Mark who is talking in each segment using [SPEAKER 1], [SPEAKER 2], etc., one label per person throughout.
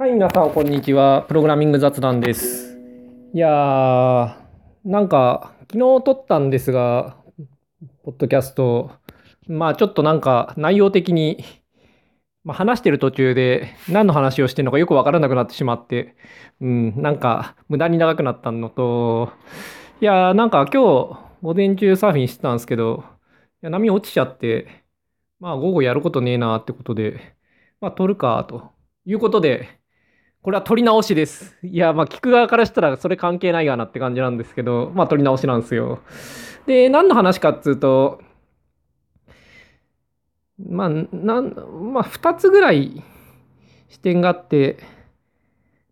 [SPEAKER 1] はい、皆さん、こんにちは。プログラミング雑談です。いやー、なんか、昨日撮ったんですが、ポッドキャスト、まあ、ちょっとなんか、内容的に、まあ、話してる途中で、何の話をしてるのかよくわからなくなってしまって、うん、なんか、無駄に長くなったのと、いやー、なんか今日、午前中サーフィンしてたんですけど、いや波落ちちゃって、まあ、午後やることねえなーってことで、まあ、撮るか、ということで、これは撮り直しです。いや、まあ、聞く側からしたらそれ関係ないがなって感じなんですけど、まあ、撮り直しなんですよ。で、何の話かっつうと、まあ、なん、まあ、2つぐらい視点があって、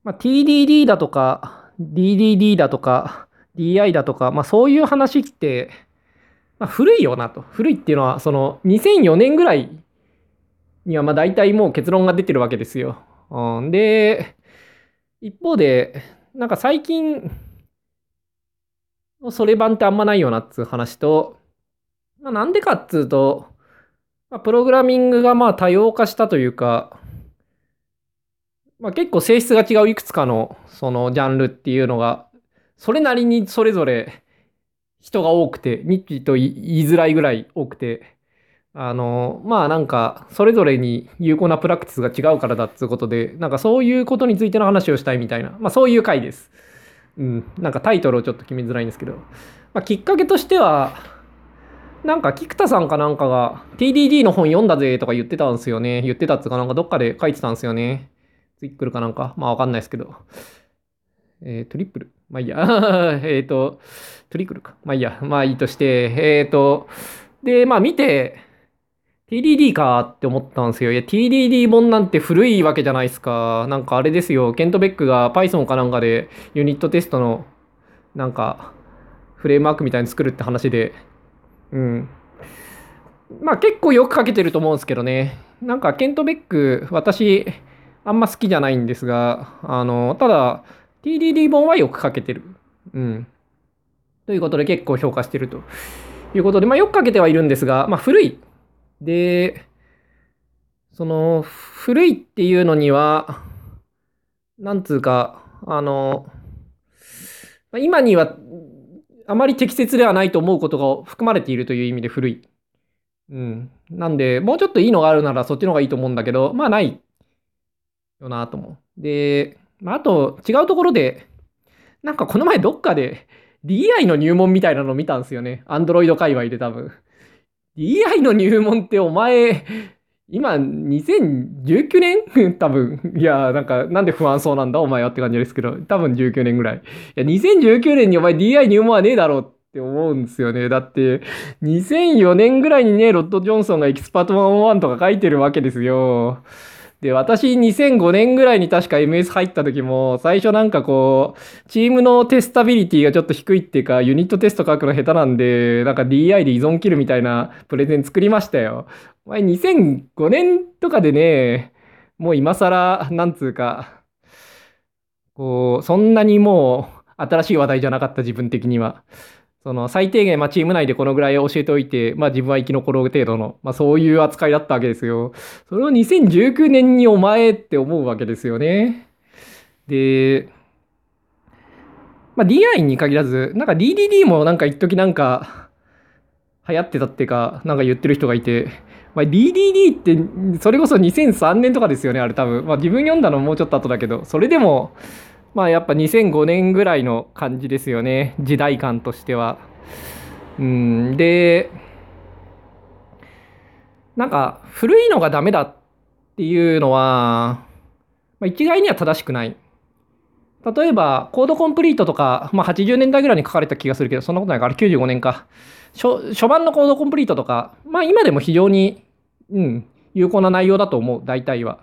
[SPEAKER 1] まあ、TDD だとか、DDD だとか、DI だとか、まあ、そういう話って、まあ、古いよなと。古いっていうのは、その、2004年ぐらいには、まあ、大体もう結論が出てるわけですよ。うん、で、一方で、なんか最近のそれ版ってあんまないよなっつう話と、まあ、なんでかっつうと、まあ、プログラミングがまあ多様化したというか、まあ、結構性質が違ういくつかのそのジャンルっていうのが、それなりにそれぞれ人が多くて、ニッチと言いづらいぐらい多くて、あの、まあなんか、それぞれに有効なプラクティスが違うからだっつうことで、なんかそういうことについての話をしたいみたいな、まあそういう回です。うん、なんかタイトルをちょっと決めづらいんですけど、まあ、きっかけとしては、なんか菊田さんかなんかが TDD の本読んだぜとか言ってたんですよね。言ってたっつうかなんかどっかで書いてたんですよね。ツイックルかなんか。まあわかんないですけど。えー、トリプル？まあいいや。えっと、トリクルか。まあいいや。まあいいとして、えっ、ー、と、で、まあ見て、TDD かって思ったんですよ。いや、TDD 本なんて古いわけじゃないですか。なんかあれですよ。ケント・ベックが Python かなんかでユニットテストのなんかフレームワークみたいに作るって話で。うん。まあ結構よく書けてると思うんですけどね。なんかケント・ベック、私あんま好きじゃないんですが、あの、ただ TDD 本はよく書けてる。うん。ということで結構評価してるということで、まあよく書けてはいるんですが、まあ古い。で、その、古いっていうのには、なんつうか、あの、今にはあまり適切ではないと思うことが含まれているという意味で古い。うん。なんで、もうちょっといいのがあるならそっちの方がいいと思うんだけど、まあないよなと思う。で、まあ、あと違うところで、なんかこの前どっかで DI の入門みたいなのを見たんですよね。アンドロイド界隈で多分。DI の入門ってお前、今、2019年 多分。いや、なんか、なんで不安そうなんだお前はって感じですけど、多分19年ぐらい。いや、2019年にお前 DI 入門はねえだろうって思うんですよね。だって、2004年ぐらいにね、ロッド・ジョンソンが Expert One-on-One とか書いてるわけですよ。で、私2005年ぐらいに確か MS 入った時も、最初なんかこう、チームのテスタビリティがちょっと低いっていうか、ユニットテスト書くの下手なんで、なんか DI で依存切るみたいなプレゼン作りましたよ。お前2005年とかでね、もう今更、なんつうか、こう、そんなにもう新しい話題じゃなかった自分的には。その最低限、まあ、チーム内でこのぐらい教えておいて、まあ、自分は生き残る程度の、まあ、そういう扱いだったわけですよ。それを2019年にお前って思うわけですよね。で、まあ、DI に限らず、なんか DDD もなんか一時なんか流行ってたっていうか、なんか言ってる人がいて、まあ、DDD ってそれこそ2003年とかですよね、あれ多分。まあ、自分読んだのもうちょっと後だけど、それでも、まあやっぱ2005年ぐらいの感じですよね。時代感としては。うん、で、なんか古いのがダメだっていうのは、まあ、一概には正しくない。例えば、コードコンプリートとか、まあ、80年代ぐらいに書かれた気がするけど、そんなことないから、95年か。初初版のコードコンプリートとか、まあ今でも非常に、うん、有効な内容だと思う、大体は。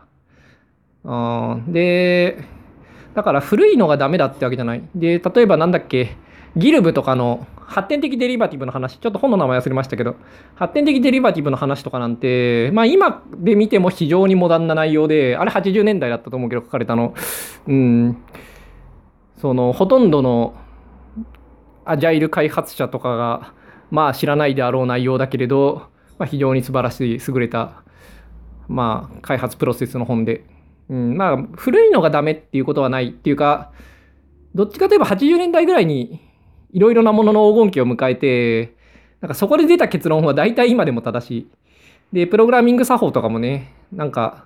[SPEAKER 1] うん、で、だから古いのがダメだってわけじゃない。で、例えばなんだっけ、ギルブとかの発展的デリバティブの話、ちょっと本の名前忘れましたけど、発展的デリバティブの話とかなんて、まあ今で見ても非常にモダンな内容で、あれ80年代だったと思うけど書かれたの。うん。その、ほとんどのアジャイル開発者とかが、まあ知らないであろう内容だけれど、まあ非常に素晴らしい、優れた、まあ開発プロセスの本で。うん、まあ、古いのがダメっていうことはないっていうか、どっちかといえば80年代ぐらいにいろいろなものの黄金期を迎えて、なんかそこで出た結論は大体今でも正しい。で、プログラミング作法とかもね、なんか、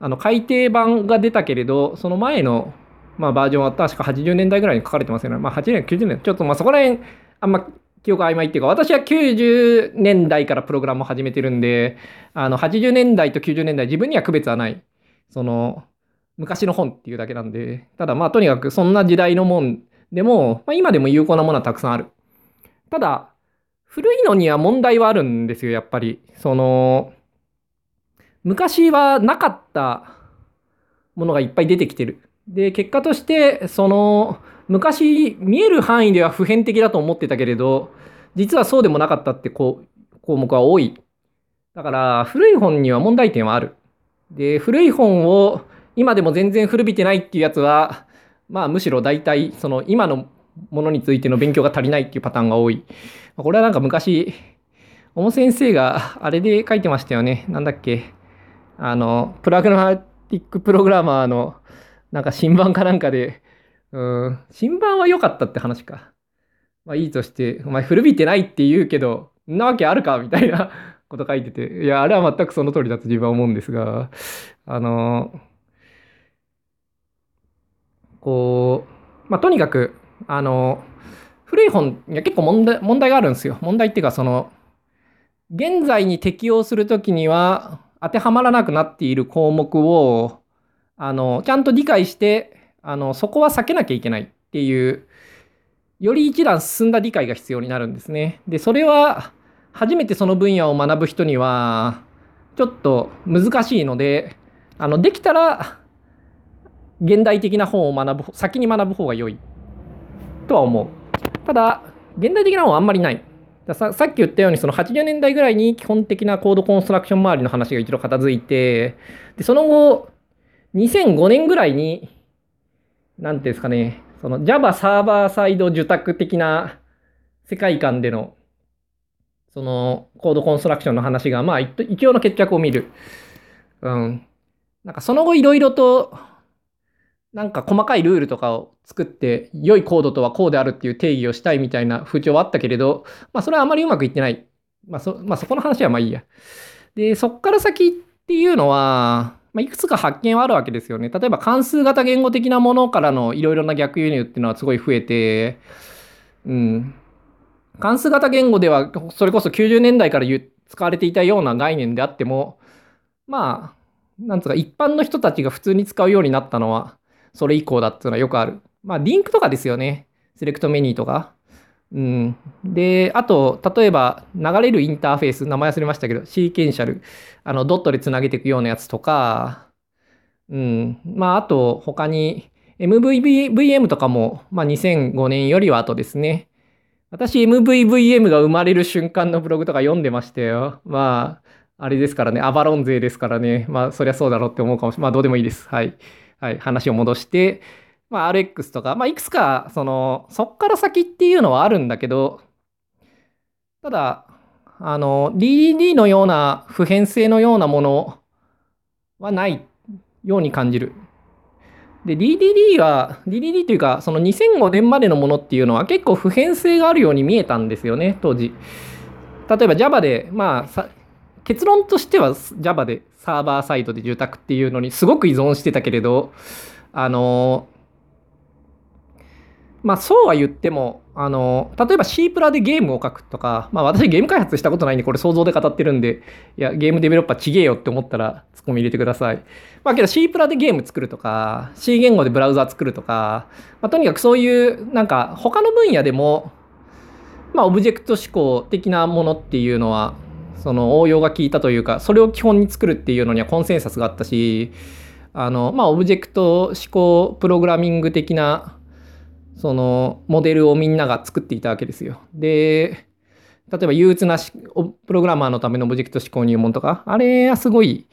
[SPEAKER 1] あの改訂版が出たけれど、その前の、まあ、バージョンは確か80年代ぐらいに書かれてますよね。まあ、80年、90年、ちょっとまあそこら辺、あんま記憶曖昧っていうか、私は90年代からプログラムを始めてるんで、あの、80年代と90年代、自分には区別はない。その、昔の本っていうだけなんで、ただまあ、とにかくそんな時代のもんでも、まあ、今でも有効なものはたくさんある。ただ、古いのには問題はあるんですよ、やっぱり。その、昔はなかったものがいっぱい出てきてる。で、結果として、その、昔見える範囲では普遍的だと思ってたけれど、実はそうでもなかったってこう項目は多い。だから、古い本には問題点はある。で、古い本を今でも全然古びてないっていうやつは、まあむしろ大体、その今のものについての勉強が足りないっていうパターンが多い。これはなんか昔、小野先生があれで書いてましたよね。なんだっけ。あの、プラグマティックプログラマーのなんか新版かなんかで、うん、新版は良かったって話か。まあいいとして、お前古びてないって言うけど、んなわけあるかみたいなこと書いてて、いや、あれは全くその通りだと自分は思うんですが、あの、こう、まあとにかく、あの、古い本には結構問題問題があるんですよ。問題っていうか、その、現在に適用するときには当てはまらなくなっている項目を、あの、ちゃんと理解して、あの、そこは避けなきゃいけないっていう、より一段進んだ理解が必要になるんですね。で、それは、初めてその分野を学ぶ人には、ちょっと難しいので、あの、できたら、現代的な本を学ぶ、先に学ぶ方が良いとは思う。ただ、現代的な本はあんまりない。ささっき言ったように、その80年代ぐらいに基本的なコードコンストラクション周りの話が一度片付いて、で、その後、2005年ぐらいに、なんていうんですかね、その Java サーバーサイド受託的な世界観での、そのコードコンストラクションの話が、まあ一応の決着を見る。うん。なんかその後いろいろと、なんか細かいルールとかを作って、良いコードとはこうであるっていう定義をしたいみたいな風潮はあったけれど、まあそれはあまりうまくいってない。まあそ、まあそこの話はまあいいや。で、そっから先っていうのは、まあ、いくつか発見はあるわけですよね。例えば関数型言語的なものからのいろいろな逆輸入っていうのはすごい増えて、うん。関数型言語ではそれこそ90年代から使われていたような概念であっても、まあ、なんつうか一般の人たちが普通に使うようになったのはそれ以降だっていうのはよくある。まあ、リンクとかですよね。セレクトメニューとか。うん。で、あと、例えば、流れるインターフェース、名前忘れましたけど、シーケンシャル、あの、ドットでつなげていくようなやつとか、うん。まあ、あと、他に、MVVM とかも、まあ、2005年よりは後ですね。私、MVVM が生まれる瞬間のブログとか読んでましたよ。まあ、あれですからね、アバロン勢ですからね。まあ、そりゃそうだろうって思うかもしれない。まあ、どうでもいいです。はい。はい。話を戻して、まあ、RX とか、まあ、いくつか、その、そっから先っていうのはあるんだけど、ただ、あの、DDD のような普遍性のようなものはないように感じる。で、DDD は、DDD というか、その2005年までのものっていうのは結構普遍性があるように見えたんですよね、当時。例えば Java で、まあ、結論としては Java でサーバーサイドで住宅っていうのにすごく依存してたけれど、あの、まあそうは言っても、あの、例えば C プラでゲームを書くとか、まあ私ゲーム開発したことないんでこれ想像で語ってるんで、いや、ゲームデベロッパーちげえよって思ったらツッコミ入れてください。まあけど C プラでゲーム作るとか、C 言語でブラウザ作るとか、まあとにかくそういうなんか他の分野でも、まあオブジェクト指向的なものっていうのは、その応用が効いたというか、それを基本に作るっていうのにはコンセンサスがあったし、あの、まあオブジェクト指向プログラミング的なそのモデルをみんなが作っていたわけですよ。で、例えば憂鬱なプログラマーのためのオブジェクト指向入門とか、あれはすごい、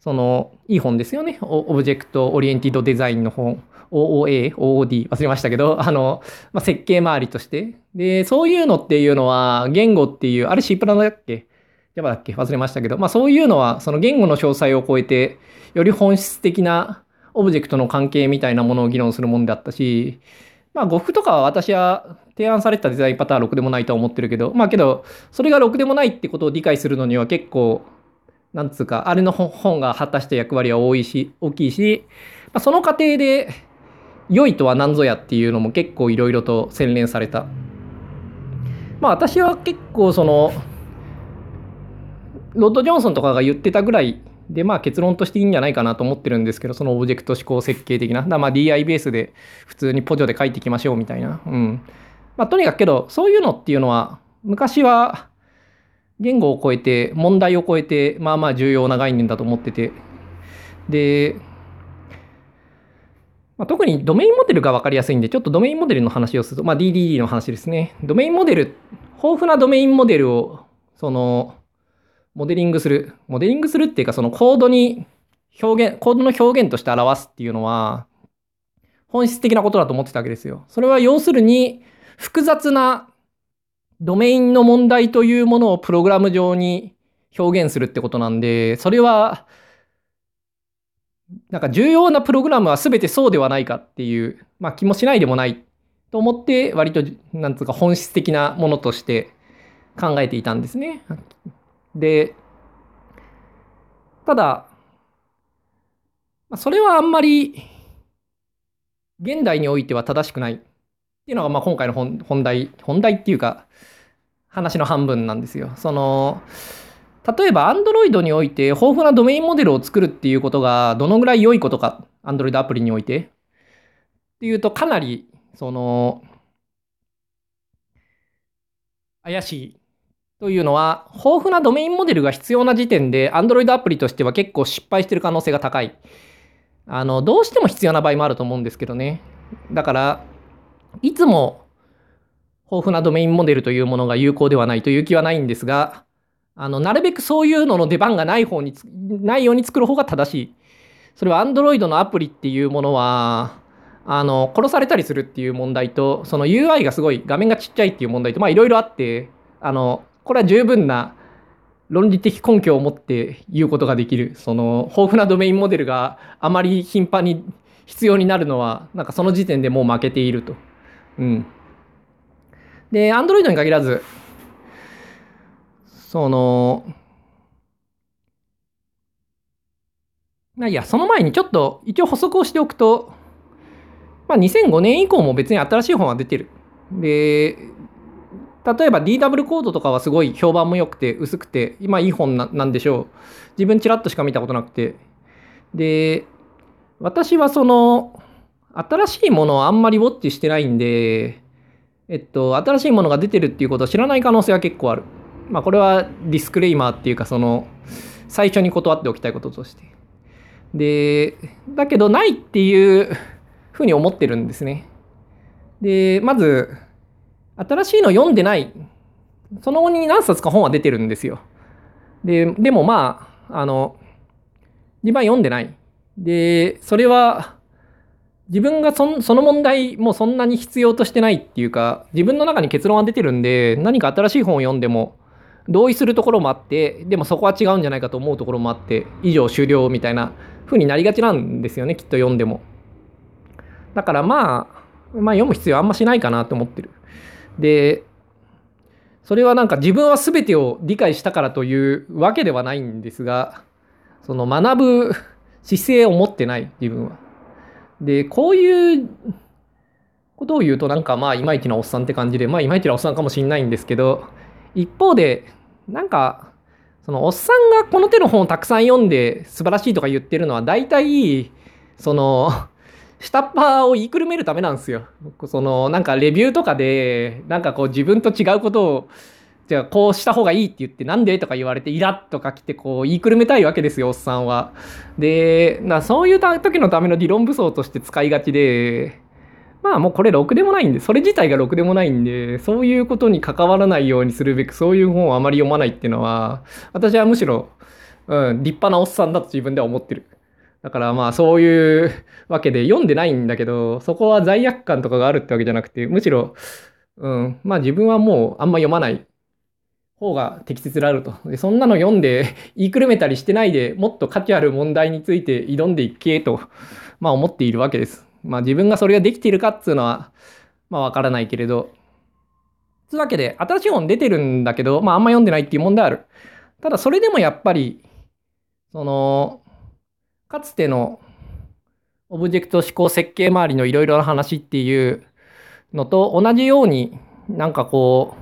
[SPEAKER 1] その、いい本ですよね。 object-oriented design の本。OOA、OOD 忘れましたけど、あの、まあ、設計周りとして。で、そういうのっていうのは、言語っていう、あれ C プラだっけ ?Java だっけ？忘れましたけど、まあそういうのは、その言語の詳細を超えて、より本質的なオブジェクトの関係みたいなものを議論するもんであったし、まあ、呉服とかは私は提案されてたデザインパターンはろくでもないとは思ってるけど、まあけど、それがろくでもないってことを理解するのには結構、なんつうか、あれの本が果たした役割は多いし、大きいし、まあ、その過程で、良いとは何ぞやっていうのも結構いろいろと洗練された。まあ私は結構その、ロッド・ジョンソンとかが言ってたぐらいで、まあ結論としていいんじゃないかなと思ってるんですけど、そのオブジェクト思考設計的な。だまあ DI ベースで普通にポジョで書いていきましょうみたいな。うん。まあとにかくけど、そういうのっていうのは、昔は言語を超えて、問題を超えて、まあまあ重要な概念だと思ってて。で、まあ、特にドメインモデルが分かりやすいんで、ちょっとドメインモデルの話をすると、まあ、DDD の話ですね。ドメインモデル、豊富なドメインモデルを、その、モデリングする。モデリングするっていうか、そのコードに表現、コードの表現として表すっていうのは、本質的なことだと思ってたわけですよ。それは要するに、複雑なドメインの問題というものをプログラム上に表現するってことなんで、それは、なんか重要なプログラムは全てそうではないかっていう、まあ気もしないでもないと思って、割と、なんつうか本質的なものとして考えていたんですね。で、ただ、それはあんまり現代においては正しくないっていうのがまあ今回の本題、本題っていうか話の半分なんですよ。その、例えば Android において豊富なドメインモデルを作るっていうことがどのぐらい良いことか、Android アプリにおいて。っていうとかなり、その、怪しいというのは、豊富なドメインモデルが必要な時点で、Android アプリとしては結構失敗してる可能性が高い。あの、どうしても必要な場合もあると思うんですけどね。だから、いつも豊富なドメインモデルというものが有効ではないという気はないんですが、あの、なるべくそういうのの出番がない方に、ないように作る方が正しい。それは Android のアプリっていうものは、あの、殺されたりするっていう問題と、その UI がすごい画面がちっちゃいっていう問題と、まあいろいろあって、あの、これは十分な論理的根拠を持って言うことができる。その、豊富なドメインモデルがあまり頻繁に必要になるのは、なんかその時点でもう負けていると。うん。で、Android に限らず、その、まあいや、その前にちょっと一応補足をしておくと、まあ2005年以降も別に新しい本は出てる。で、例えば DW コードとかはすごい評判も良くて薄くて、今いい本なんでしょう。自分ちらっとしか見たことなくて。で、私はその、新しいものをあんまりウォッチしてないんで、えっと、新しいものが出てるっていうことを知らない可能性は結構ある。まあ、これはディスクレイマーっていうか、その、最初に断っておきたいこととして。で、だけどないっていうふうに思ってるんですね。で、まず、新しいの読んでない、その後に何冊か本は出てるんですよ。で、でもまあ、あの、自分は読んでない。で、それは、自分がそその問題もそんなに必要としてないっていうか、自分の中に結論が出てるんで、何か新しい本を読んでも、同意するところもあって、でもそこは違うんじゃないかと思うところもあって、以上終了みたいな風になりがちなんですよね、きっと読んでも。だからまあ、まあ読む必要あんましないかなと思ってる。で、それはなんか自分は全てを理解したからというわけではないんですが、その学ぶ姿勢を持ってない、自分は。で、こういうことを言うとなんかまあいまいちなおっさんって感じで、まあいまいちなおっさんかもしんないんですけど、一方で、なんか、そのおっさんがこの手の本をたくさん読んで素晴らしいとか言ってるのは大体、その、下っ端を言いくるめるためなんですよ。その、なんかレビューとかで、なんかこう自分と違うことを、じゃあこうした方がいいって言って、なんでとか言われて、イラッとか来て、こう言いくるめたいわけですよ、おっさんは。で、なそういう時のための理論武装として使いがちで、まあもうこれろくでもないんで、それ自体がろくでもないんで、そういうことに関わらないようにするべく、そういう本をあまり読まないっていうのは、私はむしろ、うん、立派なおっさんだと自分では思ってる。だからまあそういう わけで読んでないんだけど、そこは罪悪感とかがあるってわけじゃなくて、むしろ、うん、まあ自分はもうあんま読まない方が適切であると。で、そんなの読んで 言いくるめたりしてないで、もっと価値ある問題について挑んでいけと、まあ思っているわけです。まあ自分がそれができているかっていうのは、まあわからないけれど。つうわけで、新しい本出てるんだけど、まああんま読んでないっていう問題ある。ただそれでもやっぱり、その、かつてのオブジェクト思考設計周りのいろいろな話っていうのと同じようになんかこ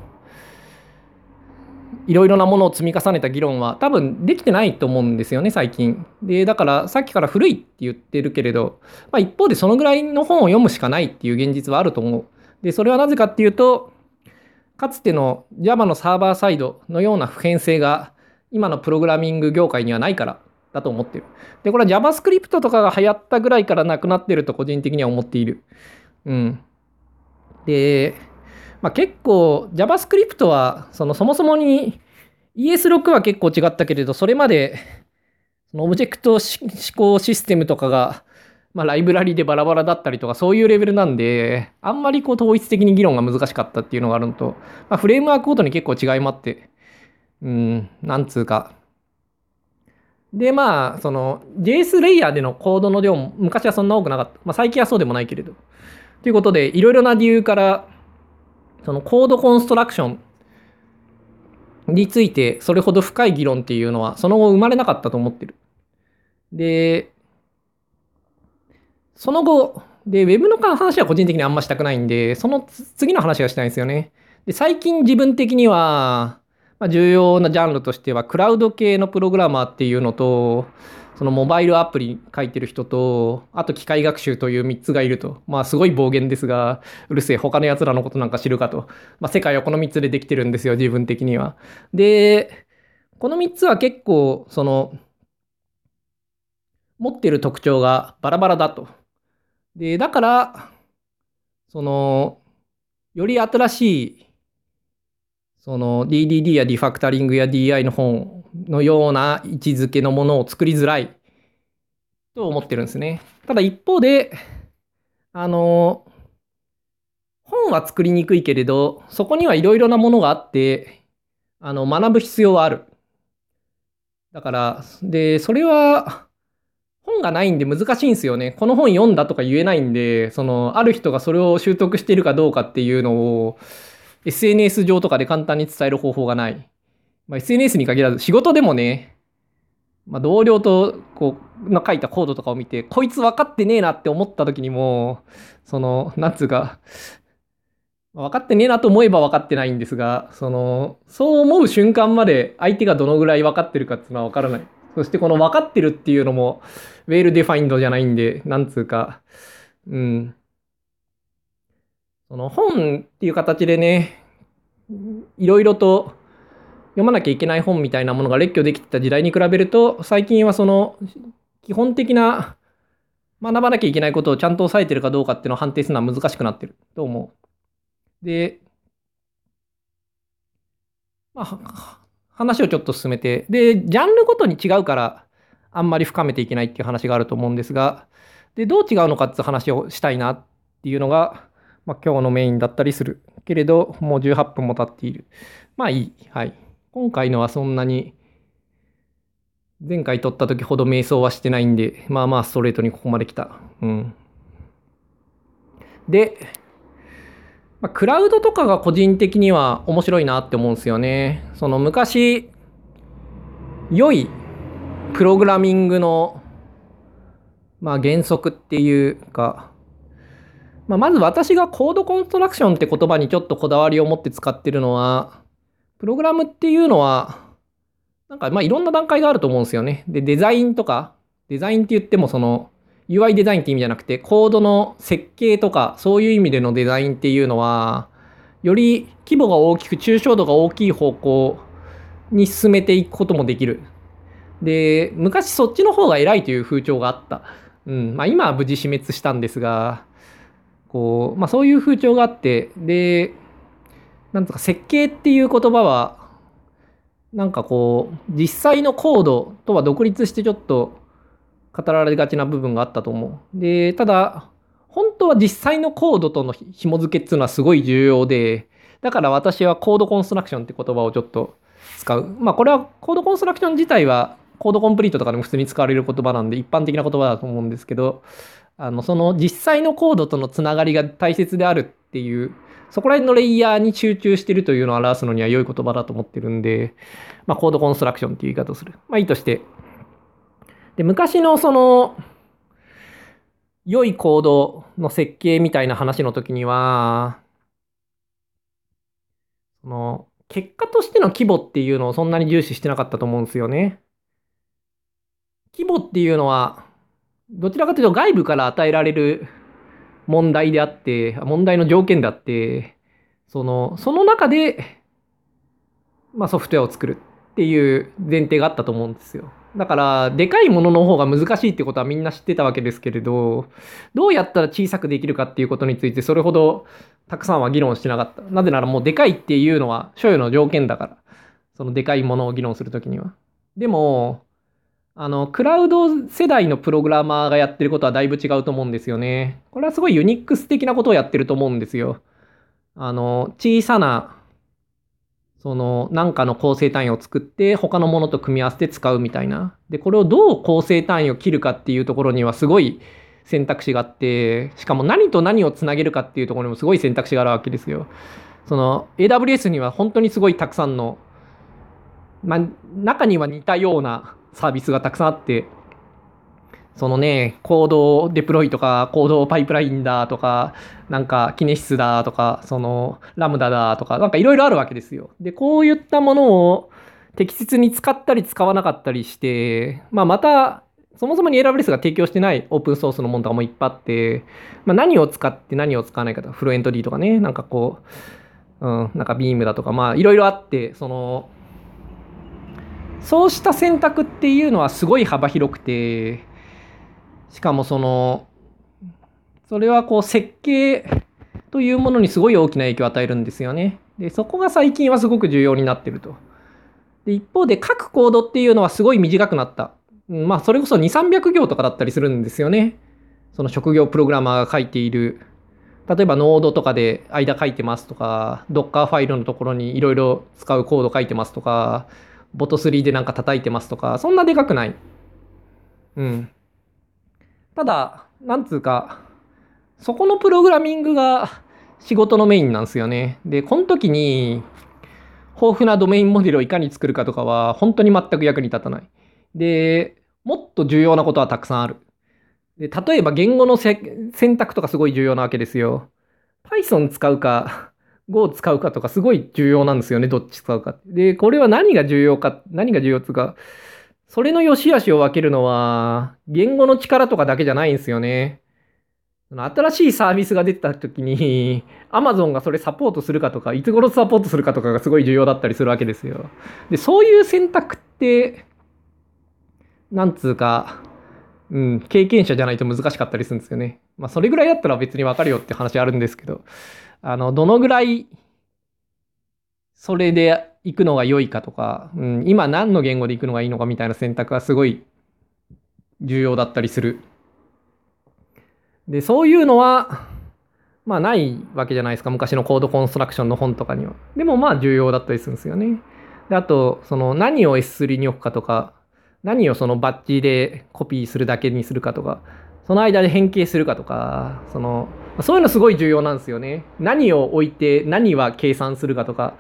[SPEAKER 1] ういろいろなものを積み重ねた議論は多分できてないと思うんですよね、最近。で、だからさっきから古いって言ってるけれど、まあ、一方でそのぐらいの本を読むしかないっていう現実はあると思う。で、それはなぜかっていうと、かつての Java のサーバーサイドのような普遍性が今のプログラミング業界にはないからだと思ってる。で、これは JavaScript とかが流行ったぐらいからなくなってると個人的には思っている。うん。で、まあ、結構 JavaScript はそのそもそもに ES6 は結構違ったけれど、それまでそのオブジェクト思考システムとかが、まあ、ライブラリでバラバラだったりとかそういうレベルなんで、あんまりこう統一的に議論が難しかったっていうのがあるのと、まあ、フレームワークごとに結構違いもあって、うん、なんつうか。で、まあ、その JS レイヤーでのコードの量も昔はそんな多くなかった。まあ、最近はそうでもないけれど。ということで、いろいろな理由から、そのコードコンストラクションについてそれほど深い議論っていうのはその後生まれなかったと思ってる。で、その後、で、ウェブの話は個人的にあんましたくないんで、その次の話がしたいんですよね。で、最近自分的には、まあ、重要なジャンルとしては、クラウド系のプログラマーっていうのと、そのモバイルアプリ書いてる人と、あと機械学習という3つがいると。まあすごい暴言ですが、うるせえ、他の奴らのことなんか知るかと。まあ世界はこの3つでできてるんですよ、自分的には。で、この3つは結構、その、持ってる特徴がバラバラだと。で、だから、その、より新しい、その DDD やディファクタリングや DI の本のような位置づけのものを作りづらいと思ってるんですね。ただ一方で、あの、本は作りにくいけれど、そこにはいろいろなものがあって、あの、学ぶ必要はある。だから、で、それは、本がないんで難しいんですよね。この本読んだとか言えないんで、その、ある人がそれを習得しているかどうかっていうのを、SNS 上とかで簡単に伝える方法がない。まあ、SNS に限らず仕事でもね、まあ、同僚とこうの書いたコードとかを見てこいつ分かってねえなって思った時にもそのなんつうか分かってねえなと思えば分かってないんですがそのそう思う瞬間まで相手がどのぐらい分かってるかっていうのは分からないそしてこの分かってるっていうのもウェールデファインドじゃないんでなんつうかうんその本っていう形でねいろいろと読まなきゃいけない本みたいなものが列挙できてた時代に比べると、最近はその基本的な学ばなきゃいけないことをちゃんと押さえてるかどうかっていうのを判定するのは難しくなってると思う。で、まあ、話をちょっと進めて、で、ジャンルごとに違うから、あんまり深めていけないっていう話があると思うんですが、で、どう違うのかっていう話をしたいなっていうのが、まあ、今日のメインだったりする。けれど、もう18分も経っている。まあいい。はい。今回のはそんなに前回撮った時ほど瞑想はしてないんで、まあまあストレートにここまで来た。うん。で、まあ、クラウドとかが個人的には面白いなって思うんですよね。その昔、良いプログラミングの、まあ、原則っていうか、まあ、まず私がコードコンストラクションって言葉にちょっとこだわりを持って使ってるのは、プログラムっていうのは、なんかまあいろんな段階があると思うんですよね。で、デザインとか、デザインって言ってもその UI デザインって意味じゃなくて、コードの設計とか、そういう意味でのデザインっていうのは、より規模が大きく、抽象度が大きい方向に進めていくこともできる。で、昔そっちの方が偉いという風潮があった。うん。まあ今は無事死滅したんですが、こう、まあそういう風潮があって、で、なんとか設計っていう言葉は、なんかこう、実際のコードとは独立してちょっと語られがちな部分があったと思う。で、ただ、本当は実際のコードとの紐付けっていうのはすごい重要で、だから私はコードコンストラクションって言葉をちょっと使う。まあこれはコードコンストラクション自体はコードコンプリートとかでも普通に使われる言葉なんで一般的な言葉だと思うんですけど、あの、その実際のコードとのつながりが大切であるっていう、そこら辺のレイヤーに集中してるというのを表すのには良い言葉だと思ってるんで、まあ、コードコンストラクションっていう言い方をする。まあ、いいとして。で、昔のその、良いコードの設計みたいな話の時には、その、結果としての規模っていうのをそんなに重視してなかったと思うんですよね。規模っていうのは、どちらかというと外部から与えられる問題であって、問題の条件であって、その、その中で、まあソフトウェアを作るっていう前提があったと思うんですよ。だから、でかいものの方が難しいってことはみんな知ってたわけですけれど、どうやったら小さくできるかっていうことについてそれほどたくさんは議論してなかった。なぜならもうでかいっていうのは所有の条件だから。そのでかいものを議論するときには。でも、あの、クラウド世代のプログラマーがやってることはだいぶ違うと思うんですよね。これはすごいユニックス的なことをやってると思うんですよ。あの、小さな、その、なんかの構成単位を作って、他のものと組み合わせて使うみたいな。で、これをどう構成単位を切るかっていうところにはすごい選択肢があって、しかも何と何をつなげるかっていうところにもすごい選択肢があるわけですよ。その、AWS には本当にすごいたくさんの、まあ、中には似たようなサービスがたくさんあって、そのね、コードデプロイとか、コードパイプラインだとか、なんかキネシスだとか、そのラムダだとか、なんかいろいろあるわけですよ。で、こういったものを適切に使ったり使わなかったりして、まあまた、そもそもに AWS が提供してないオープンソースのものとかもいっぱいあって、まあ、何を使って何を使わないかとか、フロエントリーとかね、なんかこう、うん、なんかビームだとか、まあいろいろあって、その、そうした選択っていうのはすごい幅広くて、しかもその、それはこう設計というものにすごい大きな影響を与えるんですよね。で、そこが最近はすごく重要になってると。で、一方で書くコードっていうのはすごい短くなった。まあ、それこそ2、300行とかだったりするんですよね。その職業プログラマーが書いている。例えば、ノードとかで間書いてますとか、Docker ファイルのところにいろいろ使うコード書いてますとか、ボト3でなんか叩いてますとか、そんなでかくない。うん。ただ、なんつうか、そこのプログラミングが仕事のメインなんですよね。で、この時に、豊富なドメインモデルをいかに作るかとかは、本当に全く役に立たない。で、もっと重要なことはたくさんある。で、例えば言語の選択とかすごい重要なわけですよ。Python 使うか、を使うかとかすごい重要なんですよね。どっち使うか。で、これは何が重要か、何が重要つうか、それの良し悪しを分けるのは、言語の力とかだけじゃないんですよね。新しいサービスが出た時に、Amazon がそれサポートするかとか、いつ頃サポートするかとかがすごい重要だったりするわけですよ。で、そういう選択って、なんつうか、うん、経験者じゃないと難しかったりするんですよね。まあ、それぐらいだったら別にわかるよって話あるんですけど、あの、どのぐらい、それで行くのが良いかとか、うん、今何の言語で行くのがいいのかみたいな選択はすごい重要だったりする。で、そういうのは、まあないわけじゃないですか。昔のコードコンストラクションの本とかには。でもまあ重要だったりするんですよね。で、あと、その何を S3 に置くかとか、何をそのバッジでコピーするだけにするかとか、その間で変形するかとか、その、そういうのすごい重要なんですよね。何を置いて何は計算するかとか、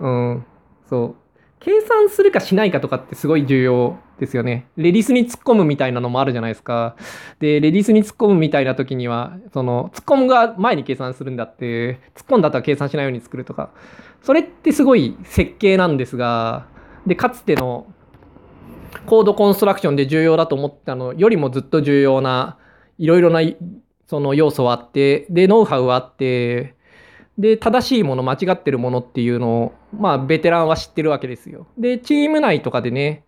[SPEAKER 1] うん、そう。計算するかしないかとかってすごい重要ですよね。レディスに突っ込むみたいなのもあるじゃないですか。で、レディスに突っ込むみたいな時には、その、突っ込むが前に計算するんだって、突っ込んだ後は計算しないように作るとか。それってすごい設計なんですが、で、かつてのコードコンストラクションで重要だと思ったのよりもずっと重要ないろいろなその要素はあって、で、ノウハウはあって、で、正しいもの、間違ってるものっていうのを、まあ、ベテランは知ってるわけですよ。で、チーム内とかでね、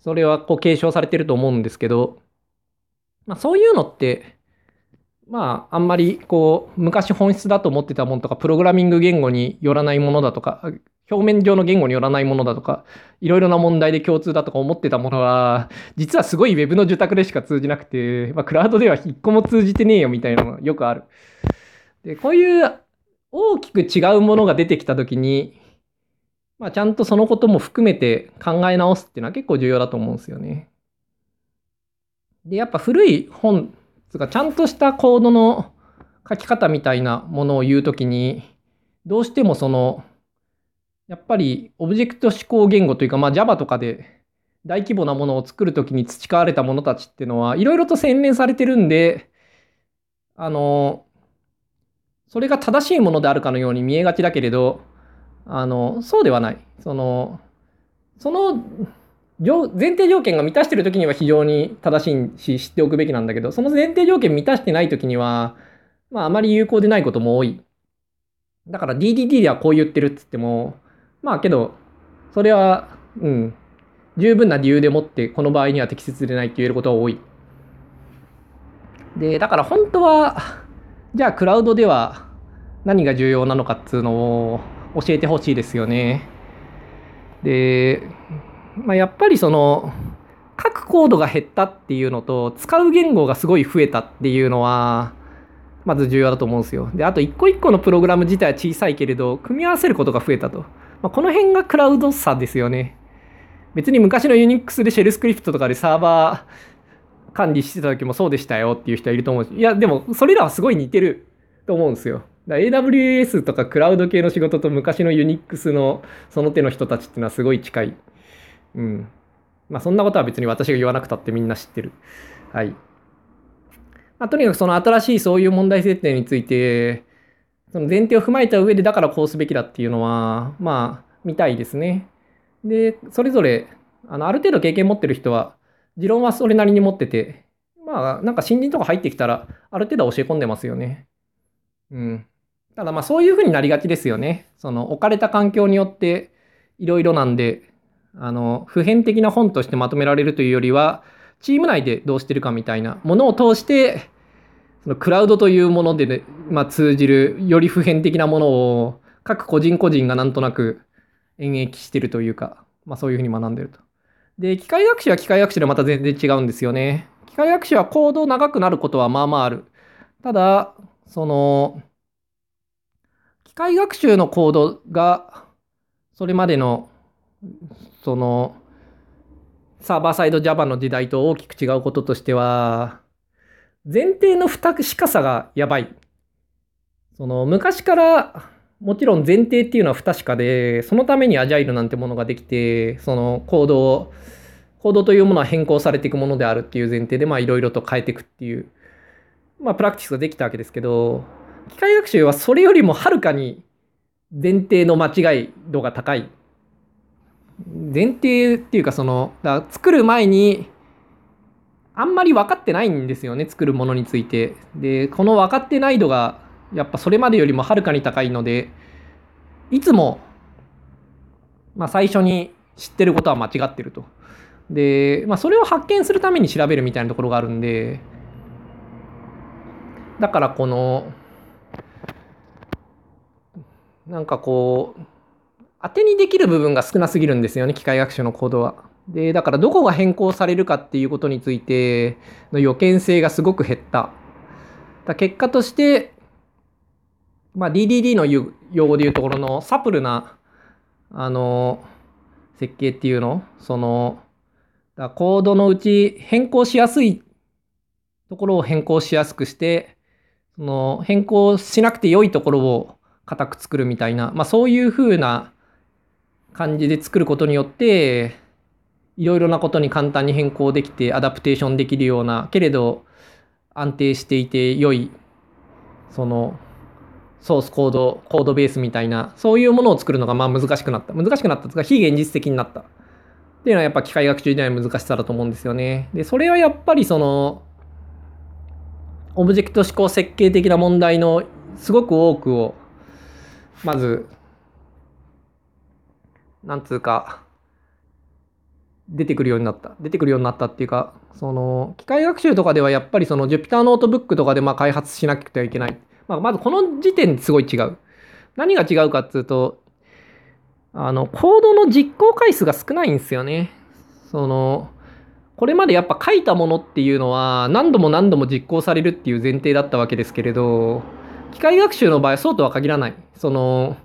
[SPEAKER 1] それはこう継承されてると思うんですけど、まあ、そういうのって、まあ、あんまりこう、昔本質だと思ってたものとか、プログラミング言語によらないものだとか、表面上の言語によらないものだとか、いろいろな問題で共通だとか思ってたものは、実はすごい Web の受託でしか通じなくて、まあ、クラウドでは一個も通じてねえよみたいなのがよくある。で、こういう大きく違うものが出てきたときに、まあ、ちゃんとそのことも含めて考え直すっていうのは結構重要だと思うんですよね。で、やっぱ古い本つかちゃんとしたコードの書き方みたいなものを言うときに、どうしてもその、やっぱりオブジェクト指向言語というか、まあ Java とかで大規模なものを作るときに培われたものたちっていうのは、いろいろと洗練されてるんで、あの、それが正しいものであるかのように見えがちだけれど、あの、そうではない。その、その前提条件が満たしてるときには非常に正しいし知っておくべきなんだけど、その前提条件満たしてないときには、まああまり有効でないことも多い。だから DDD ではこう言ってるっつっても、まあけど、それは、うん、十分な理由でもってこの場合には適切でないって言えることが多い。で、だから本当は、じゃあクラウドでは何が重要なのかっつうのを教えてほしいですよね。で、まあ、やっぱりその書くコードが減ったっていうのと使う言語がすごい増えたっていうのはまず重要だと思うんですよ。であと一個一個のプログラム自体は小さいけれど組み合わせることが増えたと。まあ、この辺がクラウド差ですよね。別に昔の Unix でシェルスクリプトとかでサーバー管理してた時もそうでしたよっていう人はいると思うしいやでもそれらはすごい似てると思うんですよ。AWS とかクラウド系の仕事と昔の Unix のその手の人たちっていうのはすごい近い。うん。まあそんなことは別に私が言わなくたってみんな知ってる。はい。まあ、とにかくその新しいそういう問題設定について、その前提を踏まえた上でだからこうすべきだっていうのは、まあ見たいですね。で、それぞれ、あのある程度経験持ってる人は、持論はそれなりに持ってて、まあなんか新人とか入ってきたら、ある程度教え込んでますよね。うん。ただまあそういうふうになりがちですよね。その置かれた環境によっていろいろなんで、あの、普遍的な本としてまとめられるというよりは、チーム内でどうしてるかみたいなものを通して、そのクラウドというもので、ね、まあ、通じるより普遍的なものを各個人個人がなんとなく演繹してるというか、まあ、そういうふうに学んでると。で、機械学習は機械学習でまた全然違うんですよね。機械学習はコード長くなることはまあまあある。ただ、その、機械学習のコードが、それまでのそのサーバーサイド Java の時代と大きく違うこととしては前提の不確かさがやばい。その昔からもちろん前提っていうのは不確かでそのためにアジャイルなんてものができてそのコードをコードというものは変更されていくものであるっていう前提でいろいろと変えていくっていうまあプラクティスができたわけですけど機械学習はそれよりもはるかに前提の間違い度が高い前提っていうかそのだ作る前にあんまり分かってないんですよね作るものについて。でこの分かってない度がやっぱそれまでよりもはるかに高いのでいつも、まあ、最初に知ってることは間違ってると。で、まあ、それを発見するために調べるみたいなところがあるんでだからこのなんかこう当てにできる部分が少なすぎるんですよね、機械学習のコードは。で、だからどこが変更されるかっていうことについての予見性がすごく減った。だ結果として、まあ、DDD の用語でいうところのサプルな、あの、設計っていうのその、だコードのうち変更しやすいところを変更しやすくして、その変更しなくて良いところを固く作るみたいな、まあそういうふうな感じで作ることによっていろいろなことに簡単に変更できてアダプテーションできるようなけれど安定していて良いそのソースコードコードベースみたいなそういうものを作るのがまあ難しくなった。難しくなったというか非現実的になった。っていうのはやっぱ機械学習時代の難しさだと思うんですよね。でそれはやっぱりそのオブジェクト思考設計的な問題のすごく多くをまずなんつうか、出てくるようになった。出てくるようになったっていうか、その、機械学習とかではやっぱりその Jupyter ノートブックとかでまあ開発しなくてはいけない。まあ、まずこの時点ですごい違う。何が違うかっていうと、あの、コードの実行回数が少ないんですよね。その、これまでやっぱ書いたものっていうのは何度も何度も実行されるっていう前提だったわけですけれど、機械学習の場合はそうとは限らない。その、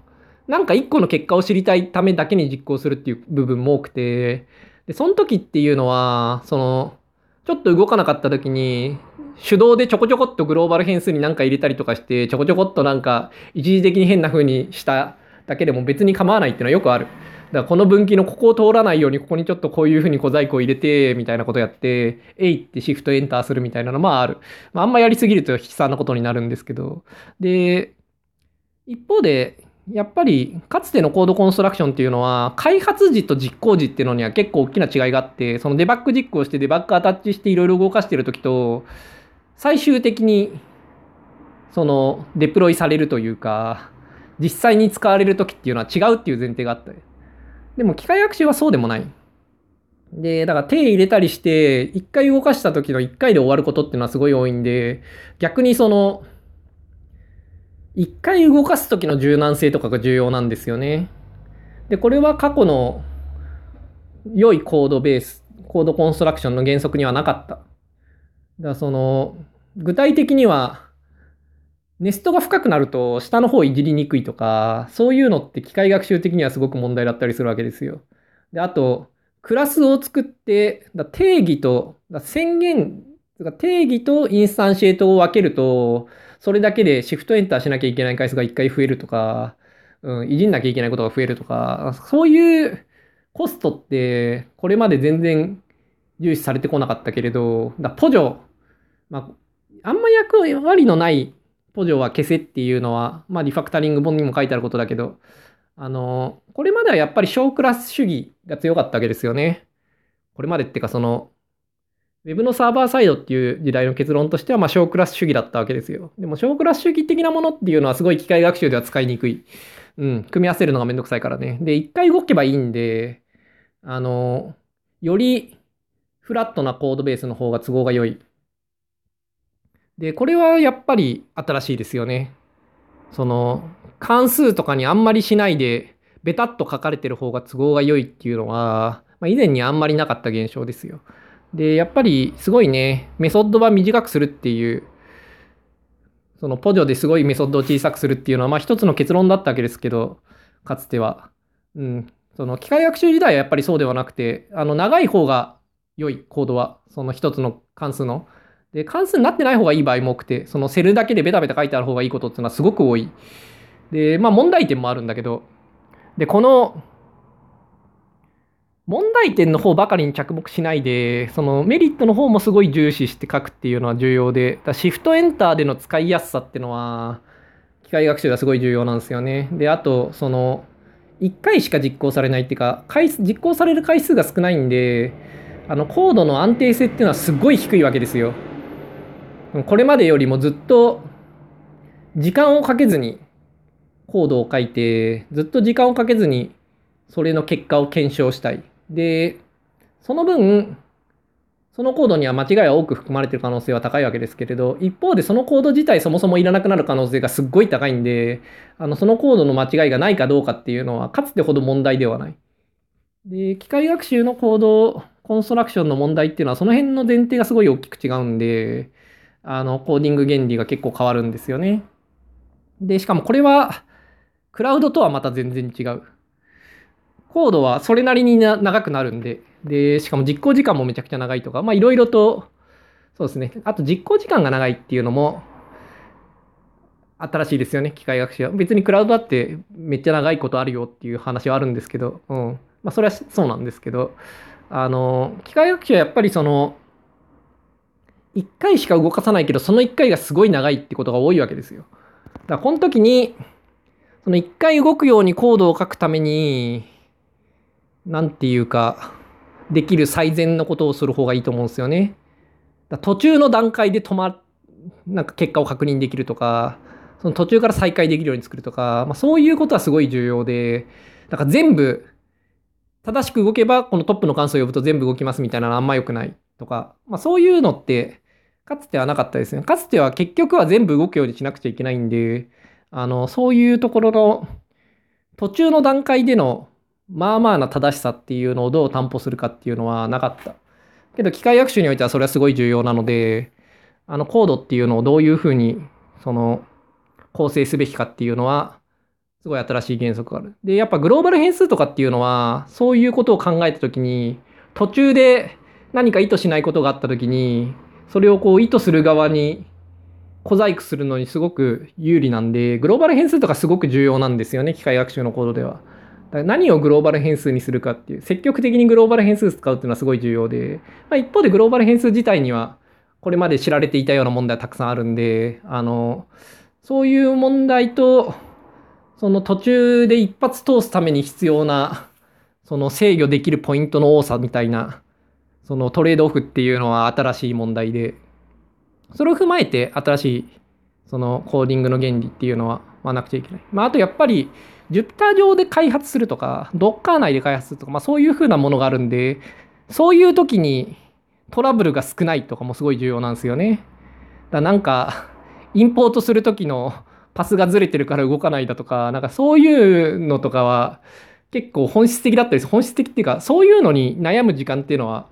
[SPEAKER 1] なんか一個の結果を知りたいためだけに実行するっていう部分も多くて、で、その時っていうのは、その、ちょっと動かなかった時に、手動でちょこちょこっとグローバル変数に何か入れたりとかして、ちょこちょこっとなんか一時的に変な風にしただけでも別に構わないっていうのはよくある。だからこの分岐のここを通らないようにここにちょっとこういう風に小細工を入れてみたいなことやって、えいってシフトエンターするみたいなのまあある。まああんまやりすぎると悲惨なことになるんですけど。で、一方で、やっぱりかつてのコードコンストラクションっていうのは開発時と実行時っていうのには結構大きな違いがあってそのデバッグ実行してデバッグアタッチしていろいろ動かしてる時と最終的にそのデプロイされるというか実際に使われる時っていうのは違うっていう前提があったでも機械学習はそうでもない。でだから手入れたりして一回動かした時の一回で終わることっていうのはすごい多いんで逆にその一回動かす時の柔軟性とかが重要なんですよね。で、これは過去の良いコードベース、コードコンストラクションの原則にはなかった。だからその、具体的には、ネストが深くなると下の方いじりにくいとか、そういうのって機械学習的にはすごく問題だったりするわけですよ。で、あと、クラスを作って、だ定義とだ、宣言、定義とインスタンシエートを分けると、それだけでシフトエンターしなきゃいけない回数が1回増えるとか、うん、いじんなきゃいけないことが増えるとか、そういうコストって、これまで全然重視されてこなかったけれど、だポジョ、まあ、あんま役割のないポジョは消せっていうのは、まあ、リファクタリング本にも書いてあることだけど、あの、これまではやっぱり小クラス主義が強かったわけですよね。これまでっていうか、その、ウェブのサーバーサイドっていう時代の結論としては、まあ、小クラス主義だったわけですよ。でも、小クラス主義的なものっていうのはすごい機械学習では使いにくい。うん、組み合わせるのがめんどくさいからね。で、一回動けばいいんで、あの、よりフラットなコードベースの方が都合が良い。で、これはやっぱり新しいですよね。その、関数とかにあんまりしないで、ベタっと書かれてる方が都合が良いっていうのは、まあ、以前にあんまりなかった現象ですよ。で、やっぱりすごいね、メソッド版短くするっていう、そのポジョですごいメソッドを小さくするっていうのは、まあ一つの結論だったわけですけど、かつては。うん。その機械学習時代はやっぱりそうではなくて、あの長い方が良いコードは、その一つの関数の。で、関数になってない方がいい場合も多くて、そのセルだけでベタベタ書いてある方がいいことっていうのはすごく多い。で、まあ問題点もあるんだけど、で、この問題点の方ばかりに着目しないで、そのメリットの方もすごい重視して書くっていうのは重要でだ、シフトエンターでの使いやすさっていうのは、機械学習がすごい重要なんですよね。で、あと、その、1回しか実行されないっていうか、回実行される回数が少ないんで、あの、コードの安定性っていうのはすごい低いわけですよ。これまでよりもずっと、時間をかけずにコードを書いて、ずっと時間をかけずにそれの結果を検証したい。で、その分、そのコードには間違いが多く含まれてる可能性は高いわけですけれど、一方でそのコード自体そもそもいらなくなる可能性がすっごい高いんで、あのそのコードの間違いがないかどうかっていうのは、かつてほど問題ではない。で、機械学習のコード、コンストラクションの問題っていうのは、その辺の前提がすごい大きく違うんで、あの、コーディング原理が結構変わるんですよね。で、しかもこれは、クラウドとはまた全然違う。コードはそれなりに長くなるんで、で、しかも実行時間もめちゃくちゃ長いとか、まあいろいろと、そうですね。あと実行時間が長いっていうのも、新しいですよね、機械学習は。別にクラウドだってめっちゃ長いことあるよっていう話はあるんですけど、うん。まあそれはそうなんですけど、あの、機械学習はやっぱりその、1回しか動かさないけど、その1回がすごい長いってことが多いわけですよ。だからこの時に、その1回動くようにコードを書くために、なんていうか、できる最善のことをする方がいいと思うんですよね。途中の段階で止ま、なんか結果を確認できるとか、その途中から再開できるように作るとか、まあ、そういうことはすごい重要で、だから全部、正しく動けば、このトップの関数を呼ぶと全部動きますみたいなのあんま良くないとか、まあ、そういうのって、かつてはなかったですね。かつては結局は全部動くようにしなくちゃいけないんで、あの、そういうところの途中の段階でのまあまあな正しさっていうのをどう担保するかっていうのはなかった。けど機械学習においてはそれはすごい重要なので、あのコードっていうのをどういうふうにその構成すべきかっていうのは、すごい新しい原則がある。で、やっぱグローバル変数とかっていうのは、そういうことを考えたときに、途中で何か意図しないことがあった時にそれをこう意図する側に小細工するのにすごく有利なんでグローバル変数とかすごく重要なんですよね機械学習のコードでは。何をグローバル変数にするかっていう積極的にグローバル変数使うっていうのはすごい重要で、まあ、一方でグローバル変数自体にはこれまで知られていたような問題はたくさんあるんであのそういう問題とその途中で一発通すために必要なその制御できるポイントの多さみたいなそのトレードオフっていうのは新しい問題でそれを踏まえて新しいそのコーディングの原理っていうのは学なくちゃいけない。まあ、あとやっぱり Jupyter 上で開発するとか Docker 内で開発するとか、まあ、そういうふうなものがあるんでそういう時にトラブルが少ないとかもすごい重要なんですよね。だなんかインポートする時のパスがずれてるから動かないだとかなんかそういうのとかは結構本質的だったり本質的っていうかそういうのに悩む時間っていうのは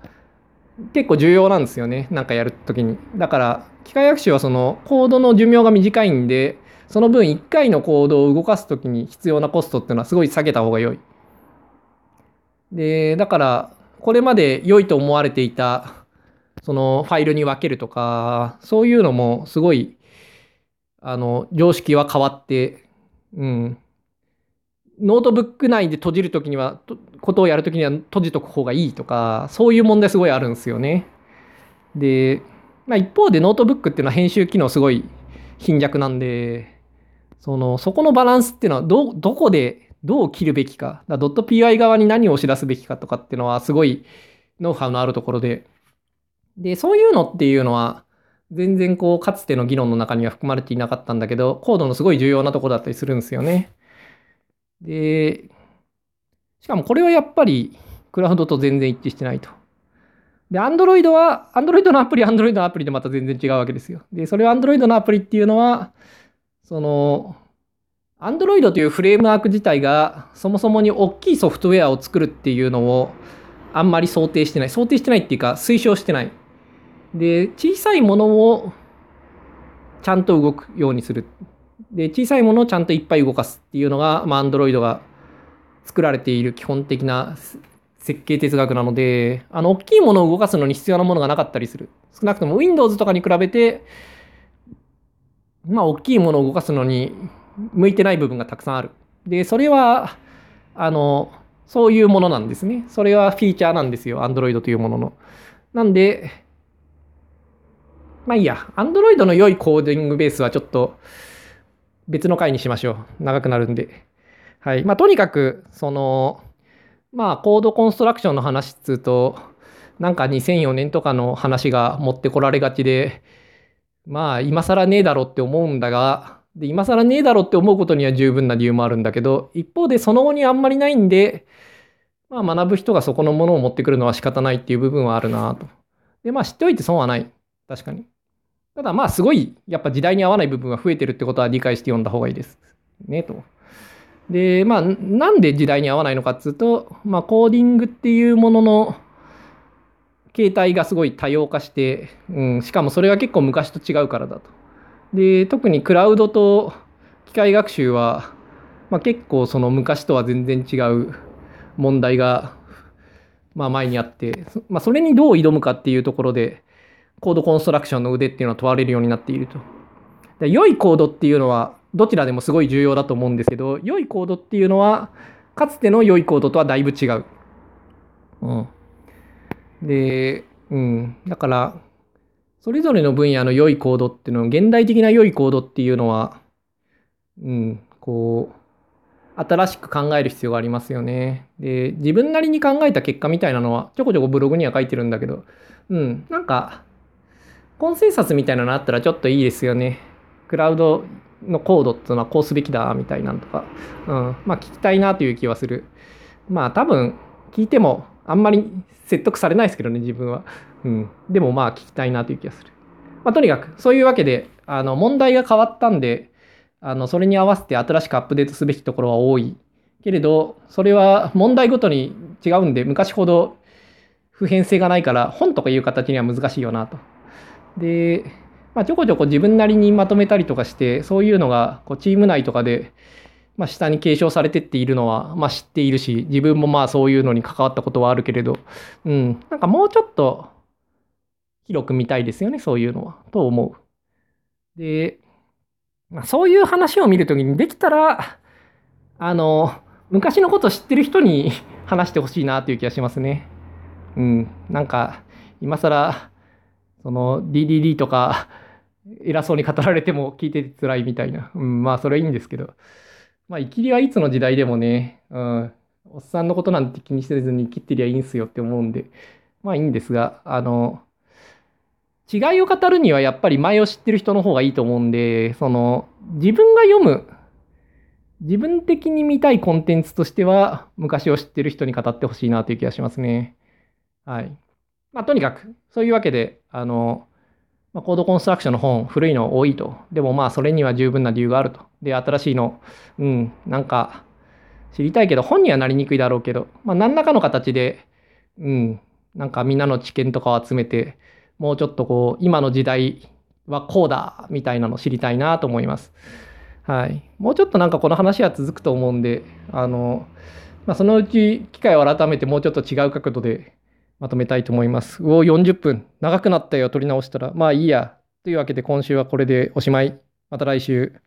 [SPEAKER 1] 結構重要なんですよね。なんかやるときに。だから機械学習はそのコードの寿命が短いんでその分1回のコードを動かすときに必要なコストっていうのはすごい下げた方が良いでだからこれまで良いと思われていたそのファイルに分けるとかそういうのもすごいあの常識は変わってうんノートブック内で閉じるときには、ことをやるときには閉じとく方がいいとか、そういう問題すごいあるんですよね。で、まあ、一方でノートブックっていうのは編集機能すごい貧弱なんで、その、そこのバランスっていうのはど、どこでどう切るべきか、だドット .py 側に何を押し出すべきかとかっていうのはすごいノウハウのあるところで、で、そういうのっていうのは、全然こう、かつての議論の中には含まれていなかったんだけど、コードのすごい重要なところだったりするんですよね。で、しかもこれはやっぱりクラウドと全然一致してないと。で、Android は、Android のアプリ、Android のアプリでまた全然違うわけですよ。で、それは Android のアプリっていうのは、その、Android というフレームワーク自体がそもそもに大きいソフトウェアを作るっていうのをあんまり想定してない。想定してないっていうか推奨してない。で、小さいものをちゃんと動くようにする。で、小さいものをちゃんといっぱい動かすっていうのが、まあ、Android が作られている基本的な設計哲学なので、あの、大きいものを動かすのに必要なものがなかったりする。少なくとも Windows とかに比べて、まあ、大きいものを動かすのに向いてない部分がたくさんある。で、それは、あの、そういうものなんですね。それはフィーチャーなんですよ。Android というものの。なんで、まあいいや。Android の良いコーディングベースはちょっと、別の回にしましょう。長くなるんで。はい。まあ、とにかく、その、まあ、コードコンストラクションの話っつうと、なんか2004年とかの話が持ってこられがちで、まあ、今更ねえだろって思うんだが、で、今更ねえだろって思うことには十分な理由もあるんだけど、一方でその後にあんまりないんで、まあ、学ぶ人がそこのものを持ってくるのは仕方ないっていう部分はあるなと。で、まあ、知っておいて損はない。確かに。ただまあすごいやっぱ時代に合わない部分が増えてるってことは理解して読んだ方がいいです。ねと。でまあなんで時代に合わないのかっつうと、まあ、コーディングっていうものの形態がすごい多様化して、うん、しかもそれが結構昔と違うからだと。で特にクラウドと機械学習は、まあ、結構その昔とは全然違う問題が、まあ、前にあって、まあ、それにどう挑むかっていうところでコードコンストラクションの腕っていうのは問われるようになっていると。で良いコードっていうのはどちらでもすごい重要だと思うんですけど、良いコードっていうのはかつての良いコードとはだいぶ違う。うん。で、うん。だから、それぞれの分野の良いコードっていうのは、現代的な良いコードっていうのは、うん、こう、新しく考える必要がありますよね。で、自分なりに考えた結果みたいなのは、ちょこちょこブログには書いてるんだけど、うん、なんか、コンセンサスみたいなのあったらちょっといいですよね。クラウドのコードっていうのはこうすべきだみたいなんとか、うん、まあ聞きたいなという気はする。まあ多分聞いてもあんまり説得されないですけどね、自分は。うん。でもまあ聞きたいなという気がする。まあとにかくそういうわけで、あの問題が変わったんで、あのそれに合わせて新しくアップデートすべきところは多い。けれど、それは問題ごとに違うんで、昔ほど普遍性がないから本とかいう形には難しいよなと。で、まあ、ちょこちょこ自分なりにまとめたりとかして、そういうのがこうチーム内とかで、まあ、下に継承されてっているのは、まあ、知っているし、自分もまあそういうのに関わったことはあるけれど、うん、なんかもうちょっと広く見たいですよね、そういうのは、と思う。で、まあ、そういう話を見るときに、できたら、あの、昔のこと知ってる人に 話してほしいなという気がしますね。うん、なんか、今更、その DDD とか偉そうに語られても聞いてて辛いみたいな。うん、まあそれはいいんですけど。まあ、生きりはいつの時代でもね、うん、おっさんのことなんて気にせずに生きてりゃいいんすよって思うんで、まあいいんですが、あの、違いを語るにはやっぱり前を知ってる人の方がいいと思うんで、その、自分が読む、自分的に見たいコンテンツとしては、昔を知ってる人に語ってほしいなという気がしますね。はい。まあ、とにかく、そういうわけで、あの、まあ、コードコンストラクションの本、古いの多いと。でもまあ、それには十分な理由があると。で、新しいの、うん、なんか、知りたいけど、本にはなりにくいだろうけど、まあ、何らかの形で、うん、なんかみんなの知見とかを集めて、もうちょっとこう、今の時代はこうだ、みたいなの知りたいなと思います。はい。もうちょっとなんかこの話は続くと思うんで、あの、まあ、そのうち機会を改めてもうちょっと違う角度でまとめたいと思います。うお、40分。長くなったよ。取り直したら。まあいいや。というわけで今週はこれでおしまい。また来週。